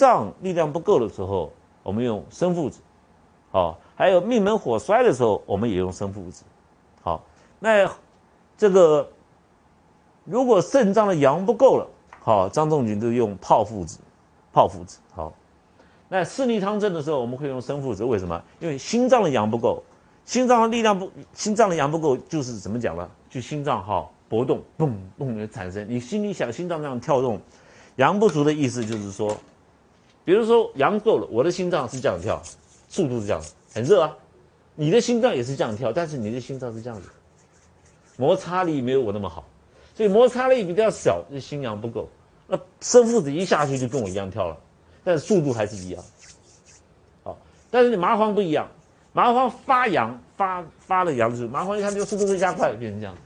脏力量不够的时候，我们用生附子，好，还有命门火衰的时候，我们也用生附子，好，那这个如果肾脏的阳不够了，好，张仲景就用炮附子，炮附子，好，那四逆汤症的时候，我们会用生附子，为什么？因为心脏的阳不够，心脏的力量不，心脏的阳不够，就是怎么讲呢？就心脏哈搏动，嘣嘣的产生，你心里想心脏这样跳动。阳不足的意思就是说，比如说阳够了，我的心脏是这样跳，速度是这样，很热啊。你的心脏也是这样跳，但是你的心脏是这样子，摩擦力没有我那么好，所以摩擦力比较小，这心阳不够。那生父子一下去就跟我一样跳了，但是速度还是一样。好，但是你麻黄不一样，麻黄发阳发发了阳就是麻黄一看就速度会加快，变成这样。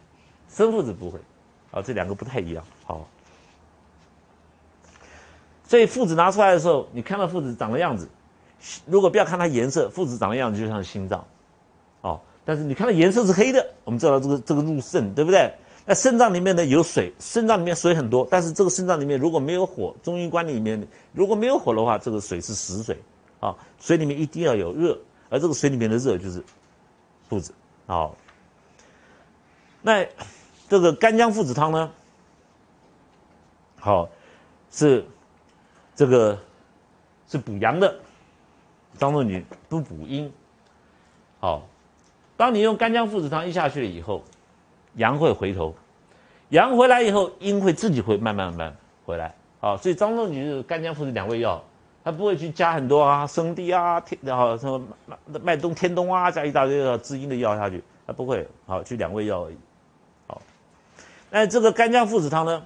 生父子不会，啊，这两个不太一样。好。所以附子拿出来的时候，你看到附子长的样子，如果不要看它颜色，附子长的样子就像心脏，哦，但是你看到颜色是黑的，我们知道这个这个入肾，对不对？那肾脏里面呢有水，肾脏里面水很多，但是这个肾脏里面如果没有火，中医观里面如果没有火的话，这个水是死水，啊，水里面一定要有热，而这个水里面的热就是附子，好，那这个干姜附子汤呢，好是。这个是补阳的，张仲景不补阴。好，当你用干姜附子汤一下去了以后，阳会回头，阳回来以后，阴会自己会慢慢慢回来。好，所以张仲景是干姜附子两味药，他不会去加很多啊生地啊天然后什么麦麦冬天冬啊加一大堆的滋阴的药下去，他不会。好，就两味药而已。好，那这个干姜附子汤呢，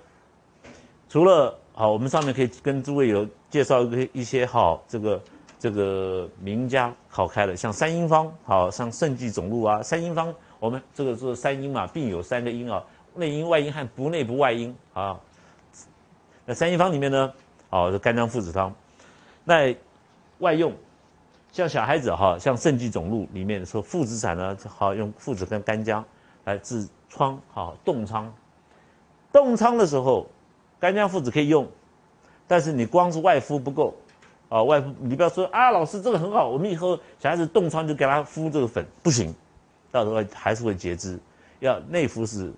除了好，我们上面可以跟诸位有介绍一个一些好这个这个名家好开的，像三阴方，好像肾气总路啊。三阴方，我们这个是三阴嘛，病有三个阴啊，内阴、外阴和不内不外阴啊。那三阴方里面呢，哦，是干姜附子汤。那外用，像小孩子哈，像肾气总路里面说附子散呢，好用附子跟干姜来治疮，好冻疮。冻疮的时候。干姜附子可以用，但是你光是外敷不够，啊，外敷你不要说啊，老师这个很好，我们以后小孩子冻疮就给他敷这个粉，不行，到时候还是会截肢，要内服是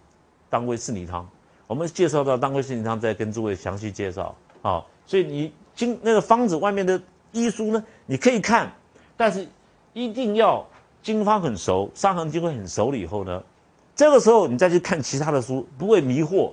当归四逆汤。我们介绍到当归四逆汤，再跟诸位详细介绍啊。所以你经那个方子外面的医书呢，你可以看，但是一定要经方很熟，伤寒经会很熟了以后呢，这个时候你再去看其他的书，不会迷惑。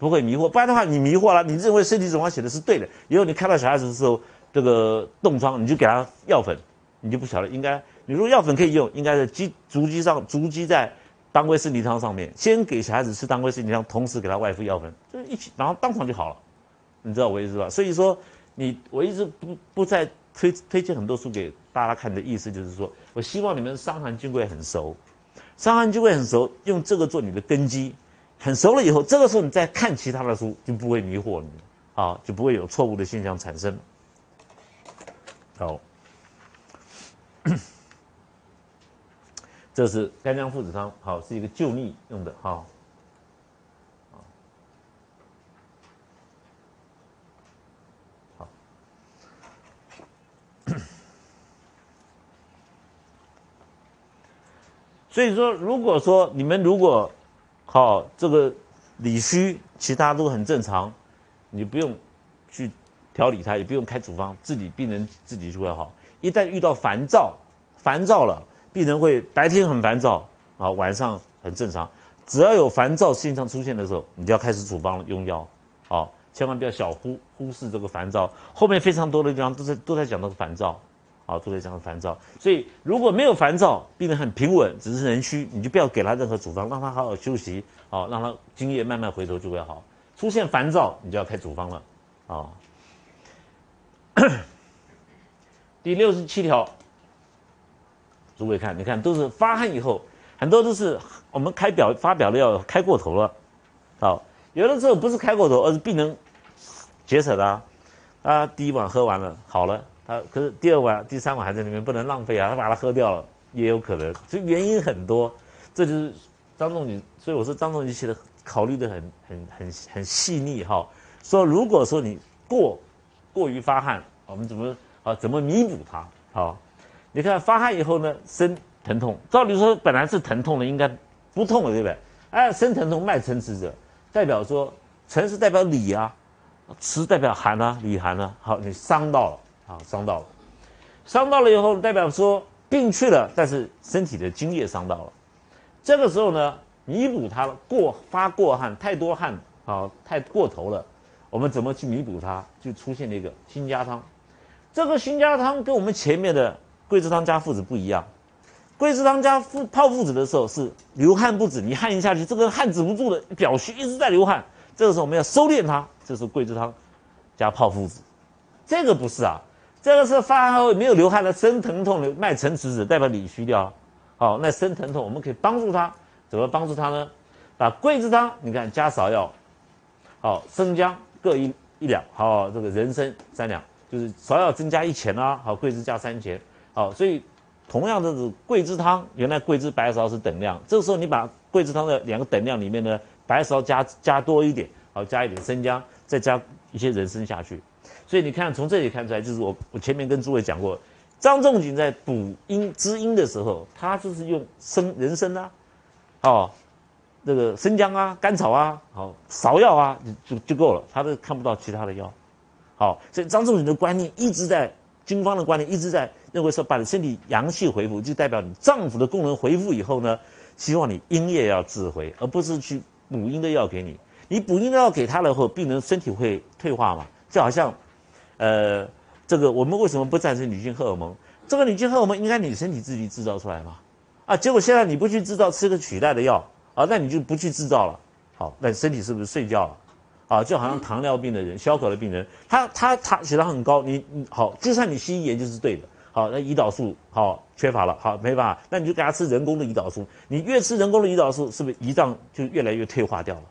不会迷惑，不然的话你迷惑了，你认为身体总方写的是对的，以后你看到小孩子的时候，这个冻疮，你就给他药粉，你就不晓得应该，你如果药粉可以用，应该是积足积上足积在当归四逆汤上面，先给小孩子吃当归四逆汤，同时给他外敷药粉，就一起，然后当场就好了，你知道我意思吧？所以说你我一直不不再推推荐很多书给大家看的意思就是说，我希望你们伤寒金匮很熟，伤寒金匮很熟，用这个做你的根基。很熟了以后，这个时候你再看其他的书，就不会迷惑你，啊，就不会有错误的现象产生。好，这是干姜附子汤，好，是一个救逆用的，哈。好，所以说，如果说你们如果好，这个理虚，其他都很正常，你不用去调理它，也不用开处方，自己病人自己就会好。一旦遇到烦躁，烦躁了，病人会白天很烦躁，啊，晚上很正常。只要有烦躁现象出现的时候，你就要开始处方用药，啊，千万不要小忽忽视这个烦躁。后面非常多的地方都在都在讲那个烦躁。好，都在讲烦躁，所以如果没有烦躁，病人很平稳，只是人虚，你就不要给他任何处方，让他好好休息，好，让他津液慢慢回头就会好。出现烦躁，你就要开处方了，啊。第六十七条，诸位看，你看都是发汗以后，很多都是我们开表发表的药开过头了，好，有的时候不是开过头，而是病人节省的，啊，第一碗喝完了，好了。啊，可是第二碗、第三碗还在里面，不能浪费啊！他把它喝掉了，也有可能，所以原因很多。这就是张仲景，所以我说张仲景写的考虑的很、很、很、很细腻哈。说如果说你过过于发汗我们怎么啊怎么弥补它？好，你看发汗以后呢，身疼痛，照理说本来是疼痛的，应该不痛了，对不对？哎，身疼痛，脉沉迟者，代表说沉是代表里啊，迟代表寒啊，里寒啊。好，你伤到了，啊，伤到了，伤到了以后，代表说病去了，但是身体的津液伤到了。这个时候呢，弥补它过发过汗太多汗，啊，太过头了，我们怎么去弥补它？就出现了一个辛加汤。这个辛加汤跟我们前面的桂枝汤加附子不一样。桂枝汤加附泡附子的时候是流汗不止，你汗一下去，这个汗止不住的，表虚一直在流汗。这个时候我们要收敛它，这是桂枝汤加泡附子。这个不是啊，这个是发汗后没有流汗的生疼痛的脉沉迟者，代表里虚掉。好，那生疼痛我们可以帮助他，怎么帮助他呢？把桂枝汤你看加芍药，好生姜各一一两，好这个人参三两，就是芍药增加一钱啊，好桂枝加三钱，好所以。同样的是桂枝汤，原来桂枝白芍是等量，这个时候你把桂枝汤的两个等量里面呢，白芍加加多一点，好加一点生姜，再加一些人参下去，所以你看从这里看出来，就是我我前面跟诸位讲过，张仲景在补阴滋阴的时候，他就是用生人参啊，哦，这个生姜啊、甘草啊、好芍药啊就就够了，他都看不到其他的药，好，所以张仲景的观念一直在经方的观念一直在。认为说把你身体阳气恢复，就代表你脏腑的功能恢复以后呢，希望你阴液要自回，而不是去补阴的药给你。你补阴的药给他了后，病人身体会退化嘛？就好像，呃，这个我们为什么不赞成女性荷尔蒙？这个女性荷尔蒙应该你身体自己制造出来嘛？啊，结果现在你不去制造，吃个取代的药啊，那你就不去制造了。好，那身体是不是睡觉了？啊，就好像糖尿病的人、消渴的病人，他他他血糖很高，你你好，就算你西医研究是对的。好，那胰岛素好缺乏了，好没办法，那你就给他吃人工的胰岛素。你越吃人工的胰岛素，是不是胰脏就越来越退化掉了？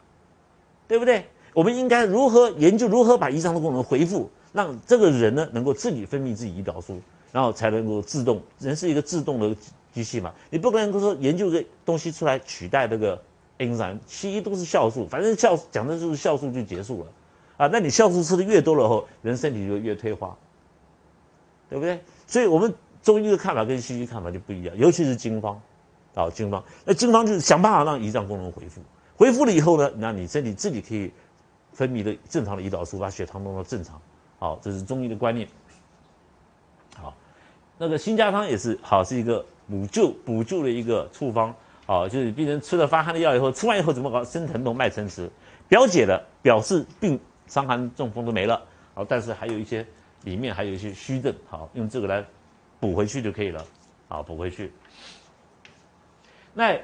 对不对？我们应该如何研究如何把胰脏的功能恢复，让这个人呢能够自己分泌自己胰岛素，然后才能够自动。人是一个自动的机器嘛，你不可能说研究个东西出来取代这个 enzyme。西医都是酵素，反正酵讲的就是酵素就结束了啊。那你酵素吃的越多了后，人身体就越退化，对不对？所以，我们中医的看法跟西医看法就不一样，尤其是经方，啊，经方，那经方就是想办法让胰脏功能恢复，恢复了以后呢，那你身体自己可以分泌的正常的胰岛素，把血糖弄到正常，好，这是中医的观念。好，那个辛加汤也是好，是一个补救补救的一个处方，好，就是病人吃了发汗的药以后，吃完以后怎么搞？生疼痛、脉沉迟，表解了，表示病伤寒中风都没了，好，但是还有一些。里面还有一些虚症，好，用这个来补回去就可以了，好，补回去。那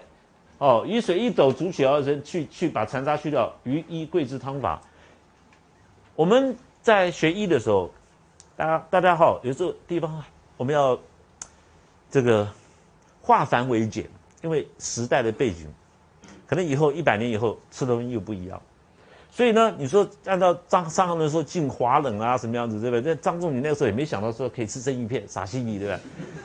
哦，以水一斗煮起而成，去去把残渣去掉，余医桂枝汤法。我们在学医的时候，大家大家好，有时候地方我们要这个化繁为简，因为时代的背景，可能以后一百年以后吃的东西又不一样。所以呢，你说按照张上行人说进华冷啊什么样子，对不对？那张仲景那个时候也没想到说可以吃生鱼片撒西米，对不对？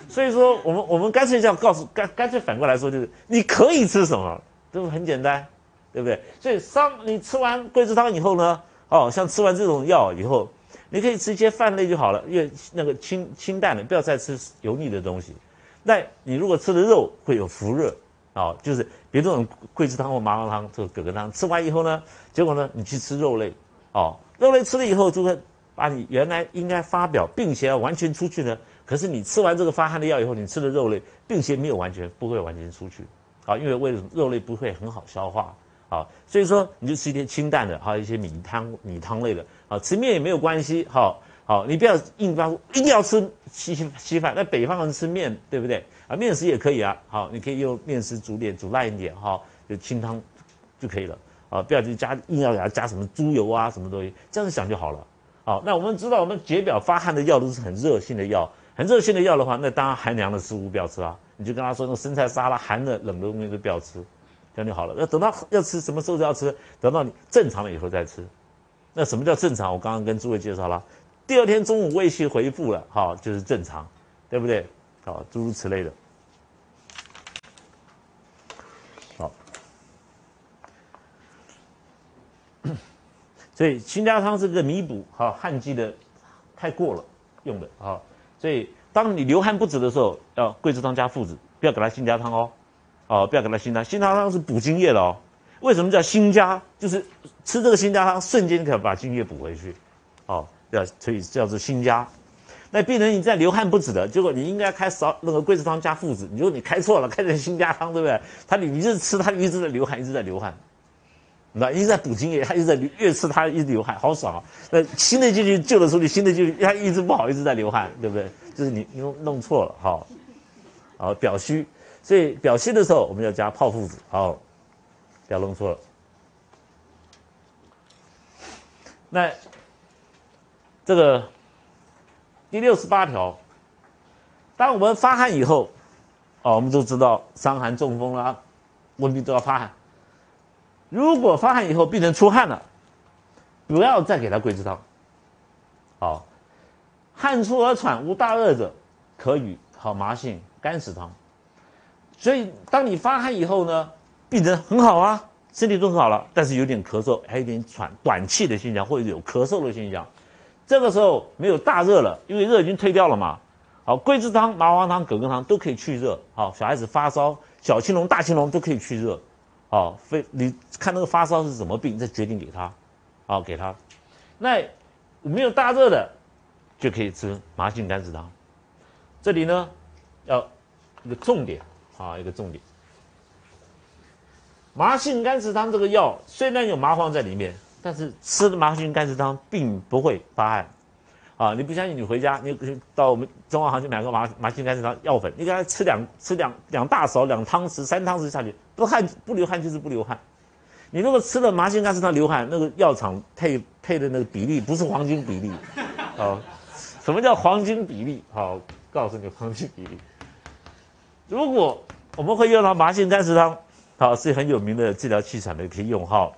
所以说我们我们干脆这样告诉干干脆反过来说，就是你可以吃什么，这不很简单，对不对？所以伤你吃完桂枝汤以后呢，哦，像吃完这种药以后，你可以吃一些饭类就好了，越那个清清淡的，不要再吃油腻的东西。那你如果吃的肉会有浮热。哦，就是别这种桂枝汤或麻辣汤，这个葛根汤吃完以后呢，结果呢，你去吃肉类，哦，肉类吃了以后，就会把你原来应该发表病邪完全出去呢。可是你吃完这个发汗的药以后，你吃的肉类病邪没有完全不会完全出去，啊，因为为什么肉类不会很好消化，啊，所以说你就吃一些清淡的，还有一些米汤米汤类的，啊，吃面也没有关系，好，好，你不要硬抓一定要吃稀稀饭，那北方人吃面，对不对？啊，面食也可以啊，好，你可以用面食煮点，煮烂一点，哈，就清汤就可以了，啊，不要去加，硬要给它加什么猪油啊，什么东西，这样子想就好了，好，那我们知道，我们解表发汗的药都是很热性的药，很热性的药的话，那当然寒凉的食物不要吃啊，你就跟他说，那生菜沙拉寒的、冷的东西都不要吃，那就好了。要等到要吃什么时候就要吃，等到你正常了以后再吃。那什么叫正常？我刚刚跟诸位介绍了，第二天中午胃气回复了，好，就是正常，对不对？好，诸如此类的。好所以辛加汤是个弥补哈汗积的太过了，用的啊。所以当你流汗不止的时候，要桂枝汤加附子，不要给他新加汤哦，哦，不要给他新加，新加汤是补津液的哦。为什么叫新加？就是吃这个新加汤，瞬间可以把津液补回去，哦，要所以叫做新加。那病人你在流汗不止的，结果你应该开少那个桂枝汤加附子，你说你开错了，开成新加汤，对不对？他你一直吃，他一直在流汗，一直在流汗。那一直在补津液，他一直在越吃他一直流汗，好爽啊！那新的进去救的时候，你新的进去，他一直不好，一直在流汗，对不对？就是你弄弄错了，好，好表虚，所以表虚的时候我们要加泡附子，好，不要弄错了。那这个第六十八条，当我们发汗以后，哦，我们都知道伤寒中风啦，温病都要发汗。如果发汗以后病人出汗了，不要再给他桂枝汤。好，汗出而喘无大热者，可与好麻杏甘石汤。所以当你发汗以后呢，病人很好啊，身体都很好了，但是有点咳嗽，还有点喘短气的现象，或者有咳嗽的现象。这个时候没有大热了，因为热已经退掉了嘛。好，桂枝汤、麻黄汤、葛根汤都可以去热。好，小孩子发烧，小青龙、大青龙都可以去热。好，非你看那个发烧是什么病，再决定给他，好给他。那没有大热的，就可以吃麻杏甘石汤。这里呢，要一个重点啊，一个重点。麻杏甘石汤这个药虽然有麻黄在里面，但是吃了麻杏甘石汤并不会发汗。啊，你不相信？你回家，你到我们中药行去买个麻麻杏甘石汤药粉，你给他吃两吃两两大勺，两汤匙、三汤匙下去，不汗不流汗就是不流汗。你如果吃了麻杏甘石汤流汗，那个药厂配配的那个比例不是黄金比例。好，什么叫黄金比例？好，告诉你黄金比例。如果我们会用到麻杏甘石汤，好是很有名的治疗气喘的可以用哈。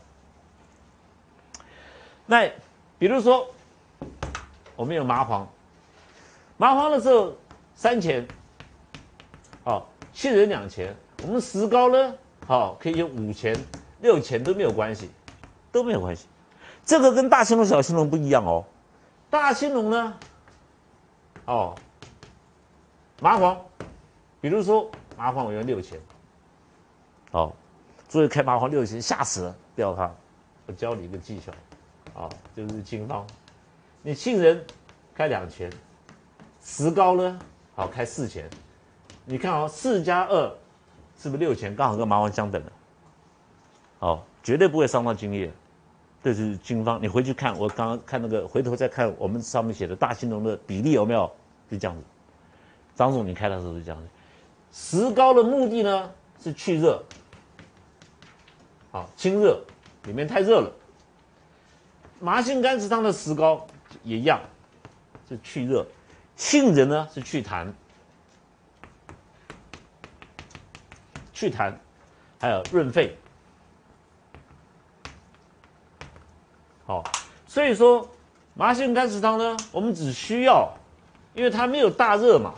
那比如说。我们有麻黄，麻黄的时候三钱，好，杏仁两钱。我们石膏呢，好，可以用五钱、六钱都没有关系，都没有关系。这个跟大青龙、小青龙不一样哦。大青龙呢，哦，麻黄，比如说麻黄我用六钱，好，所以开麻黄六钱，吓死了，不要怕。我教你一个技巧，啊，就是金方。你杏仁开两钱，石膏呢？好开四钱。你看哦，四加二是不是六钱？刚好跟麻黄相等的。好，绝对不会伤到精液。这是金方，你回去看。我刚刚看那个，回头再看我们上面写的大青龙的比例有没有？是这样子。张总，你开的时候是这样子。石膏的目的呢是去热，好清热，里面太热了。麻杏甘石汤的石膏。也一样，是去热；杏仁呢是去痰，去痰，还有润肺。好，所以说麻杏甘石汤呢，我们只需要，因为它没有大热嘛，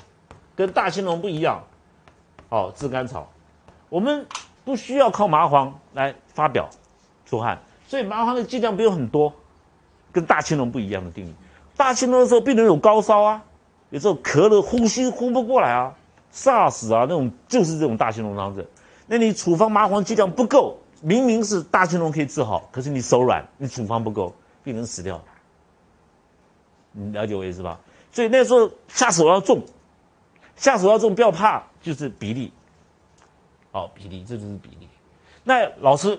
跟大青龙不一样。哦，炙甘草，我们不需要靠麻黄来发表出汗，所以麻黄的剂量不用很多。跟大青龙不一样的定义，大青龙的时候病人有高烧啊，有时候咳了呼吸呼不过来啊，SARS 啊那种就是这种大青龙汤症。那你处方麻黄剂量不够，明明是大青龙可以治好，可是你手软，你处方不够，病人死掉。你了解我意思吧？所以那时候下手要重，下手要重，不要怕，就是比例。好，比例，这就是比例。那老师，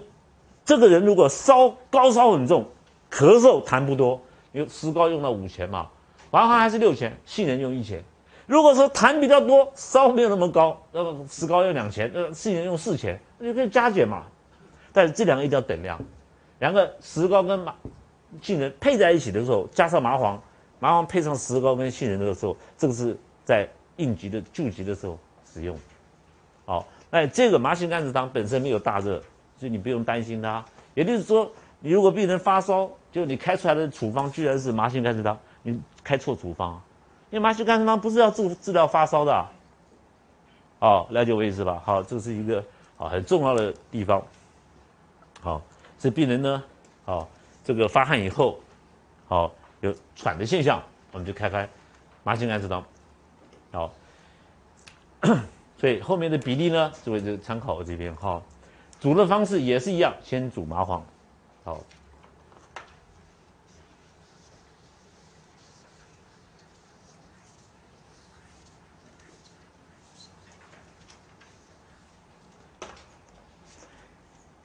这个人如果烧高烧很重。咳嗽痰不多，因为石膏用到五钱嘛，麻黄还是六钱，杏仁用一钱。如果说痰比较多，烧没有那么高，那么石膏用两钱，那，杏仁用四钱，那就可以加减嘛。但是这两个一定要等量，两个石膏跟麻杏仁配在一起的时候，加上麻黄，麻黄配上石膏跟杏仁的时候，这个是在应急的救急的时候使用。好，那这个麻杏甘石汤本身没有大热，所以你不用担心它。也就是说。你如果病人发烧，就你开出来的处方居然是麻杏甘石汤，你开错处方，因为麻杏甘石汤不是要治治疗发烧的，哦，了解我意思吧？好，这是一个好很重要的地方，好，这病人呢，好，这个发汗以后，好有喘的现象，我们就开开麻杏甘石汤。好，所以后面的比例呢，诸位就参考我这边哈。煮的方式也是一样，先煮麻黄，好。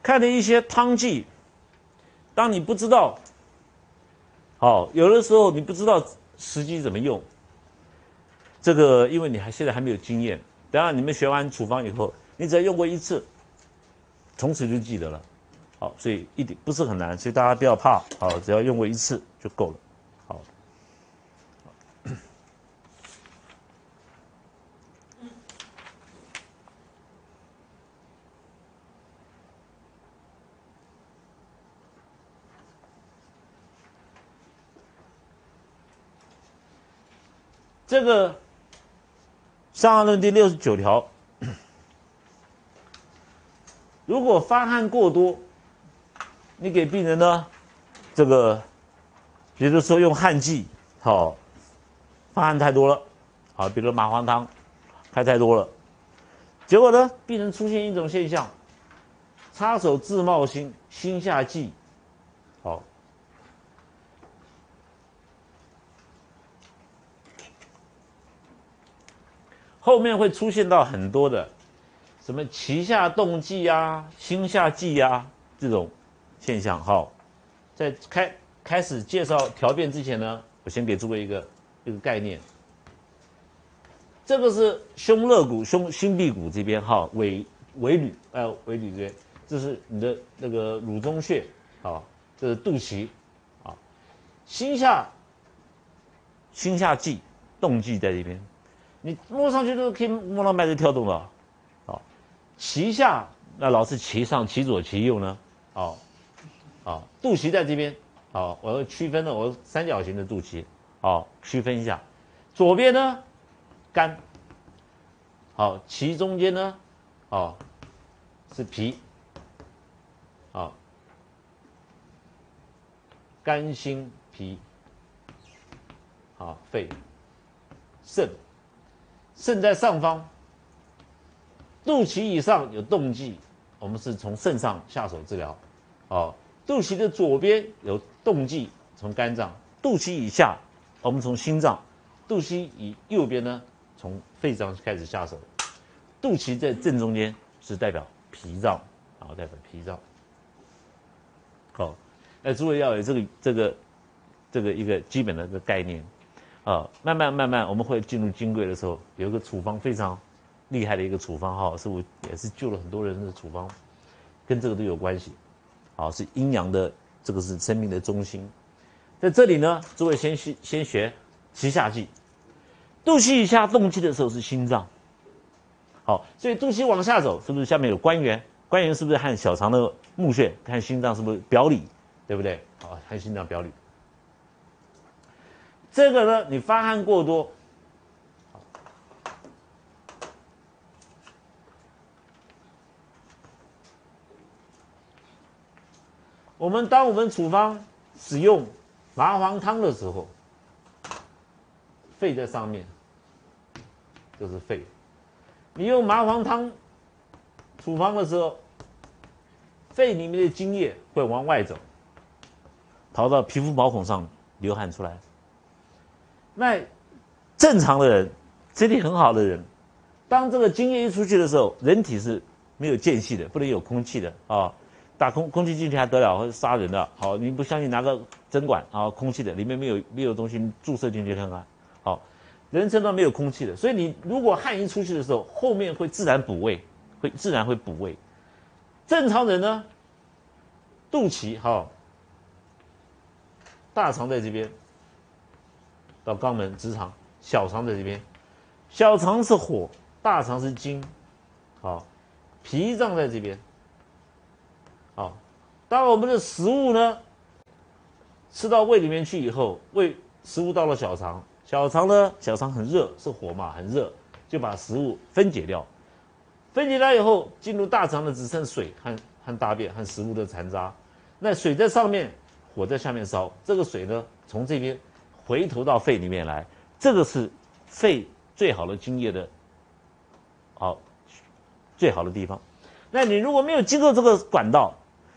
看的一些汤剂，当你不知道，好，有的时候你不知道时机怎么用，这个因为你还现在还没有经验。等下你们学完处方以后，你只要用过一次，从此就记得了。好，所以一点不是很难，所以大家不要怕，好，只要用过一次就够了。好这个《伤寒论》第六十九条，如果发汗过多，你给病人呢，这个，比如说用汗剂，好，发汗太多了，好，比如麻黄汤，开太多了，结果呢，病人出现一种现象，擦手自冒心，心下悸，后面会出现到很多的，什么脐下动悸啊、心下悸啊这种现象。哈，在开开始介绍条变之前呢，我先给诸位一个一个概念。这个是胸肋骨、胸心臂骨这边哈，尾尾闾，哎，尾闾这边，这是你的那个乳中穴，好，这是肚脐，啊，心下心下悸动悸在这边。你摸上去都可以摸到脉在跳动的，好，脐下那老是脐上脐左脐右呢，好，好，肚脐在这边，好，我要区分了，我三角形的肚脐，好，区分一下，左边呢，肝，好，脐中间呢，好，是脾，好，肝心脾，好，肺，肾。肾在上方，肚脐以上有动悸，我们是从肾上下手治疗。哦，肚脐的左边有动悸，从肝脏；肚脐以下，我们从心脏；肚脐以右边呢，从肺脏开始下手。肚脐在正中间是代表脾脏，好，代表脾脏。好，那诸位要有这个这个这个一个基本的一个概念。啊，慢慢慢慢，我们会进入金匮的时候，有一个处方非常厉害的一个处方哈，是我也是救了很多人的处方，跟这个都有关系。好，是阴阳的，这个是生命的中心。在这里呢，诸位先学先学脐下记，肚脐以下动气的时候是心脏。好，所以肚脐往下走，是不是下面有关元？关元是不是和小肠的募穴？看心脏是不是表里？对不对？好，看心脏表里。这个呢，你发汗过多，我们当我们处方使用麻黄汤的时候，肺在上面，就是肺。你用麻黄汤处方的时候，肺里面的津液会往外走，跑到皮肤毛孔上流汗出来。那正常的人，身体很好的人，当这个精液一出去的时候，人体是没有间隙的，不能有空气的啊！打空空气进去还得了，会杀人的。好，你不相信，拿个针管啊，空气的，里面没有没有东西，注射进去看看。好，人身上没有空气的，所以你如果汗一出去的时候，后面会自然补位，会自然会补位。正常人呢，肚脐好，大肠在这边。到肛门、直肠、小肠在这边，小肠是火，大肠是金，好，脾脏在这边，好，当我们的食物呢吃到胃里面去以后，胃食物到了小肠，小肠呢，小肠很热，是火嘛，很热，就把食物分解掉，分解掉以后进入大肠的只剩水和和大便和食物的残渣，那水在上面，火在下面烧，这个水呢从这边。回头到肺里面来，这个是肺最好的津液的，好，最好的地方。那你如果没有经过这个管道，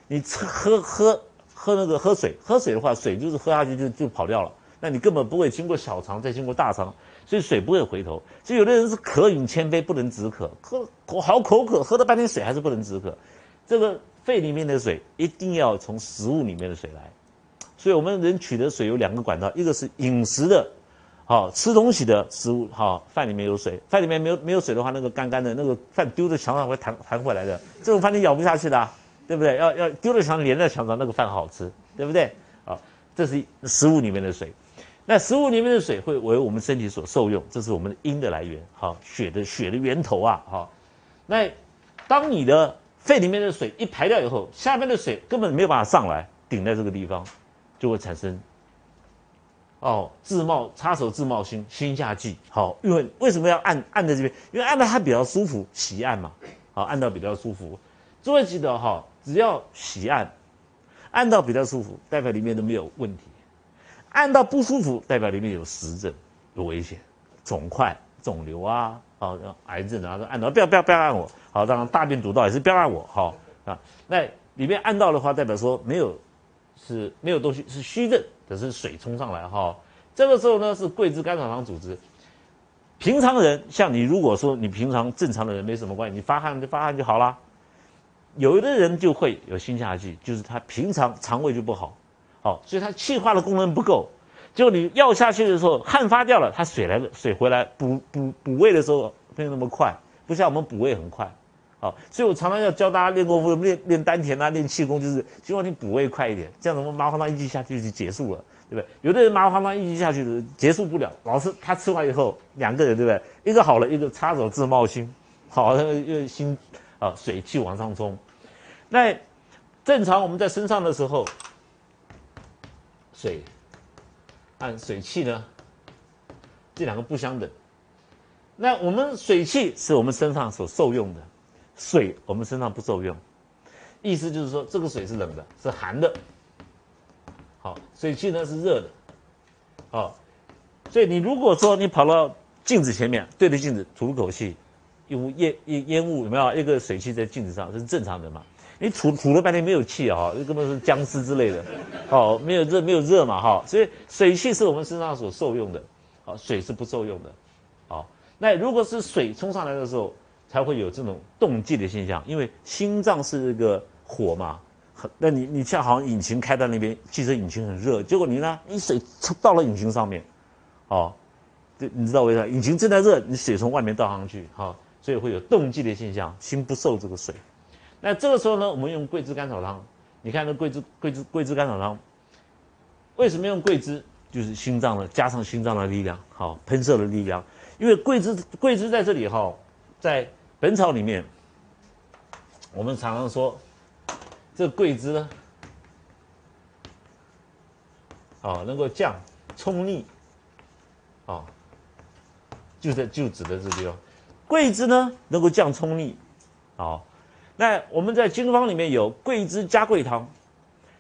你喝喝喝那个喝水，喝水的话，水就是喝下去就就跑掉了。那你根本不会经过小肠，再经过大肠，所以水不会回头。所以有的人是渴饮千杯不能止渴，喝口好口渴，喝了半天水还是不能止渴。这个肺里面的水一定要从食物里面的水来。所以我们人取得水有两个管道，一个是饮食的，好吃东西的食物，好饭里面有水，饭里面没有没有水的话，那个干干的那个饭丢在墙上会弹弹回来的，这种饭你咬不下去的，对不对？要要丢在墙上连在墙上，那个饭好吃，对不对？啊，这是食物里面的水。那食物里面的水会为我们身体所受用，这是我们的阴的来源，好，血的血的源头啊，好。那当你的肺里面的水一排掉以后，下面的水根本没有办法上来，顶在这个地方，就会产生哦，自冒插手自冒心，心下悸。好，因为为什么要按按在这边？因为按到它比较舒服，喜按嘛，好，按到比较舒服。诸位记得哈，只要喜按，按到比较舒服，代表里面都没有问题。按到不舒服，代表里面有实症，有危险，肿块、肿瘤啊，好，癌症啊，说按到不要不要不要按我，好，当然大便堵到也是不要按我，好啊。那里面按到的话，代表说没有，是没有东西，是虚症，只是水冲上来哈。这个时候呢，是桂枝甘草汤组织。平常人像你，如果说你平常正常的人没什么关系，你发汗就发汗就好啦。有的人就会有心下悸，就是他平常肠胃就不好。好，所以他气化的功能不够，就你药下去的时候，汗发掉了，它水来了，水回来补补补胃的时候没有那么快，不像我们补胃很快。好，所以我常常要教大家练功夫，练练丹田啊，练气功，就是希望你补胃快一点，这样子我麻黄汤一剂下去就结束了，对不对？有的人麻黄汤一剂下去结束不了，老是他吃完以后，两个人对不对？一个好了，一个插手自冒心，好，又心啊水气往上冲。那正常我们在身上的时候。水，按水气呢，这两个不相等。那我们水气是我们身上所受用的，水我们身上不受用。意思就是说，这个水是冷的，是寒的。好，水气呢是热的。好，所以你如果说你跑到镜子前面，对着镜子吐口气，有烟烟烟雾有没有？一个水气在镜子上，这是正常的嘛？你吐吐了半天没有气啊，这根本是僵尸之类的，哦，没有热没有热嘛哈，所以水气是我们身上所受用的，好，水是不受用的，好，那如果是水冲上来的时候，才会有这种冻悸的现象，因为心脏是这个火嘛，那你你像好像引擎开到那边，汽车引擎很热，结果你呢，你水冲到了引擎上面，哦，这你知道为啥？引擎正在热，你水从外面倒上去，哈，所以会有冻悸的现象，心不受这个水。那这个时候呢，我们用桂枝甘草汤。你看这桂枝桂枝桂枝甘草汤，为什么用桂枝？就是心脏的加上心脏的力量，好喷射的力量。因为桂枝桂枝在这里哈，在本草里面，我们常常说，这桂枝呢，啊能够降冲逆，啊，就在就指的这地方，桂枝呢能够降冲逆，啊。那我们在经方里面有桂枝加桂汤，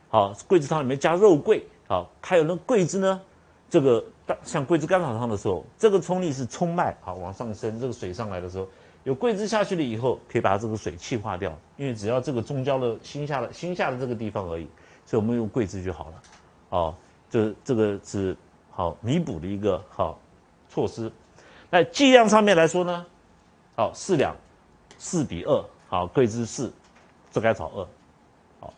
好，桂枝汤里面加肉桂，好，还有那桂枝呢，这个像桂枝甘草汤的时候，这个冲力是冲脉，好往上升，这个水上来的时候，有桂枝下去了以后，可以把这个水气化掉，因为只要这个中焦的心下的心下的这个地方而已，所以我们用桂枝就好了，哦，这这个是好弥补的一个好措施。那剂量上面来说呢，好四两，四比二。好，桂枝四，炙甘草二，好，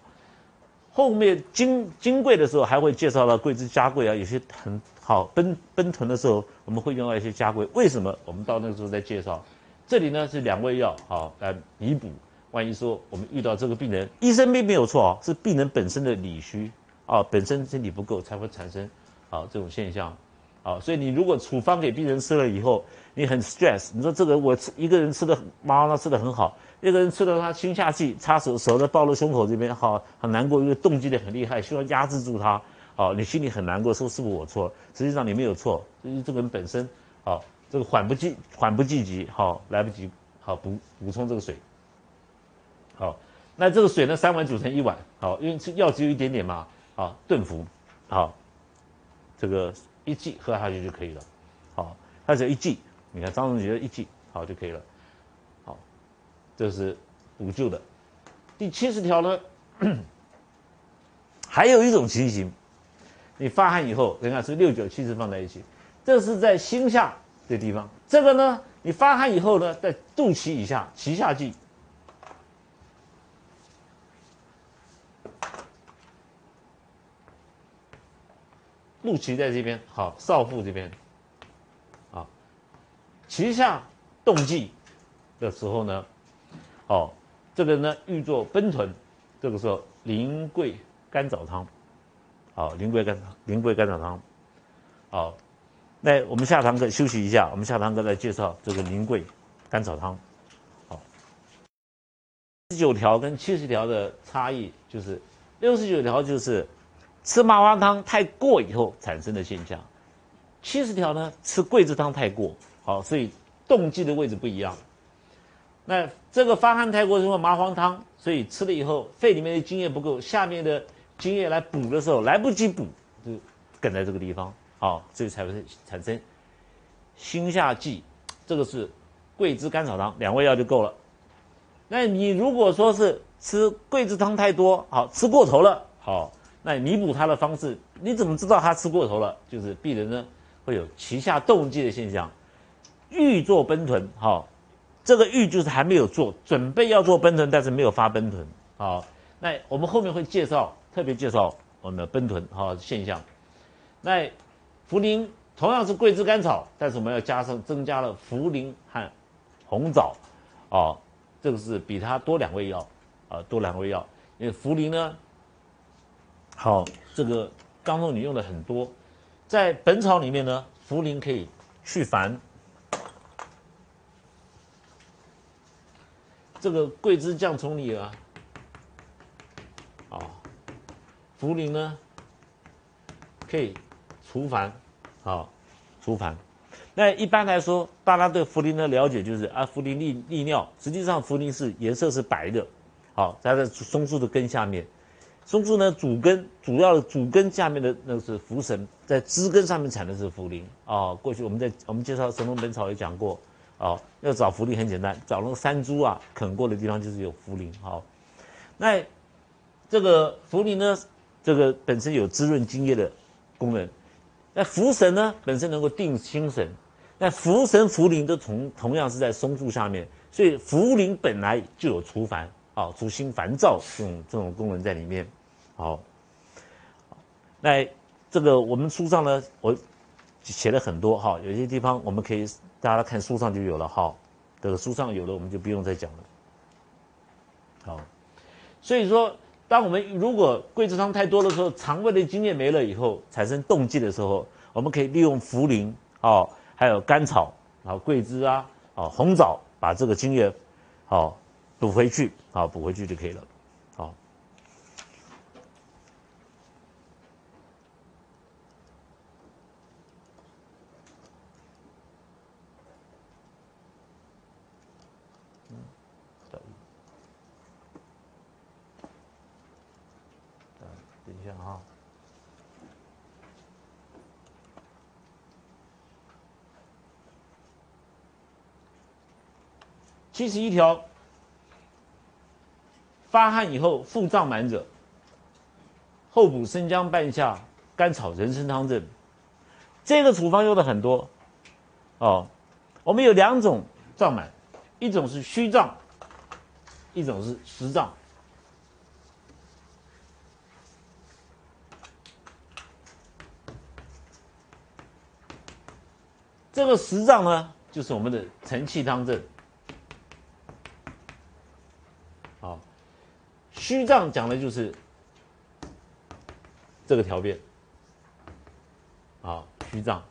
后面金金桂的时候还会介绍到桂枝加桂啊，有些很好奔奔豚的时候，我们会用到一些加桂。为什么？我们到那个时候再介绍。这里呢是两味药，好来弥补。万一说我们遇到这个病人，医生并没有错啊，是病人本身的理虚啊，本身身体不够才会产生啊这种现象。好，所以你如果处方给病人吃了以后，你很 stress，你说这个我吃一个人吃的妈妈吃的很好。一个人吃了他心下气，插手手在抱了胸口这边，好很难过，因为动机的很厉害，需要压制住他。好，你心里很难过，说是不是我错？实际上你没有错，因为这个人本身，好这个缓不济缓不济急，好来不及，好补补充这个水。好，那这个水呢，三碗煮成一碗，好，因为吃药只有一点点嘛，好炖服，好，这个一剂喝下去就可以了。好，它只有一剂。你看张仲景的一剂，好就可以了。好，这是补救的。第七十条呢，还有一种情形，你发汗以后，你看是六九七十放在一起，这是在心下这地方。这个呢，你发汗以后呢，在肚脐以下，脐下剂。肚脐在这边，好，少腹这边，啊，脐下动悸的时候呢，哦，这个呢欲做奔豚，这个时候苓桂甘枣汤，好，苓桂甘苓桂甘枣汤，好，那我们下堂课休息一下，我们下堂课再介绍这个苓桂甘草汤，好，十九条跟七十条的差异就是六十九条就是。吃麻黄汤太过以后产生的现象，七十条呢？吃桂枝汤太过，好，所以动机的位置不一样。那这个发汗太过是，因为麻黄汤，所以吃了以后肺里面的津液不够，下面的津液来补的时候来不及补，就梗在这个地方，好，所以才会产生心下悸。这个是桂枝甘草汤，两味药就够了。那你如果说是吃桂枝汤太多，好吃过头了，好。那弥补它的方式，你怎么知道他吃过头了？就是病人呢会有脐下动悸的现象，欲做奔豚，好，这个欲就是还没有做，准备要做奔豚，但是没有发奔豚，好，那我们后面会介绍，特别介绍我们的奔豚哈现象。那茯苓同样是桂枝甘草，但是我们要加上增加了茯苓和红枣，哦，这个是比它多两味药，啊，多两味药，因为茯苓呢。好，这个刚刚你用的很多，在《本草》里面呢，茯苓可以去烦。这个桂枝降冲里啊，啊，茯苓呢可以除烦，好，除烦。那一般来说，大家对茯苓的了解就是啊，茯苓利利尿。实际上，茯苓是颜色是白的，好，在松树的根下面。松树呢，主根主要的主根下面的那个是茯神，在枝根上面产的是茯苓啊。过去我们在我们介绍《神农本草》也讲过，哦，要找茯苓很简单，找那个山猪啊啃过的地方就是有茯苓。好，那这个茯苓呢，这个本身有滋润津液的功能。那茯神呢，本身能够定心神。那茯神、茯苓都同同样是在松树下面，所以茯苓本来就有除烦。啊，除心烦躁这种这种功能在里面。好，那这个我们书上呢，我写了很多哈，有些地方我们可以大家看书上就有了哈。这个书上有的我们就不用再讲了。好，所以说，当我们如果桂枝汤太多的时候，肠胃的津液没了以后，产生动悸的时候，我们可以利用茯苓哦，还有甘草然后、桂枝啊、啊红枣，把这个津液好补回去。好，补回去就可以了。好，嗯，等等一下哈。七十一条。发汗以后腹胀满者，后补生姜半夏、甘草、人参汤证。这个处方用的很多哦。我们有两种胀满，一种是虚胀，一种是实胀。这个实脏呢，就是我们的承气汤证。虚脏讲的就是这个条变，啊，虚脏。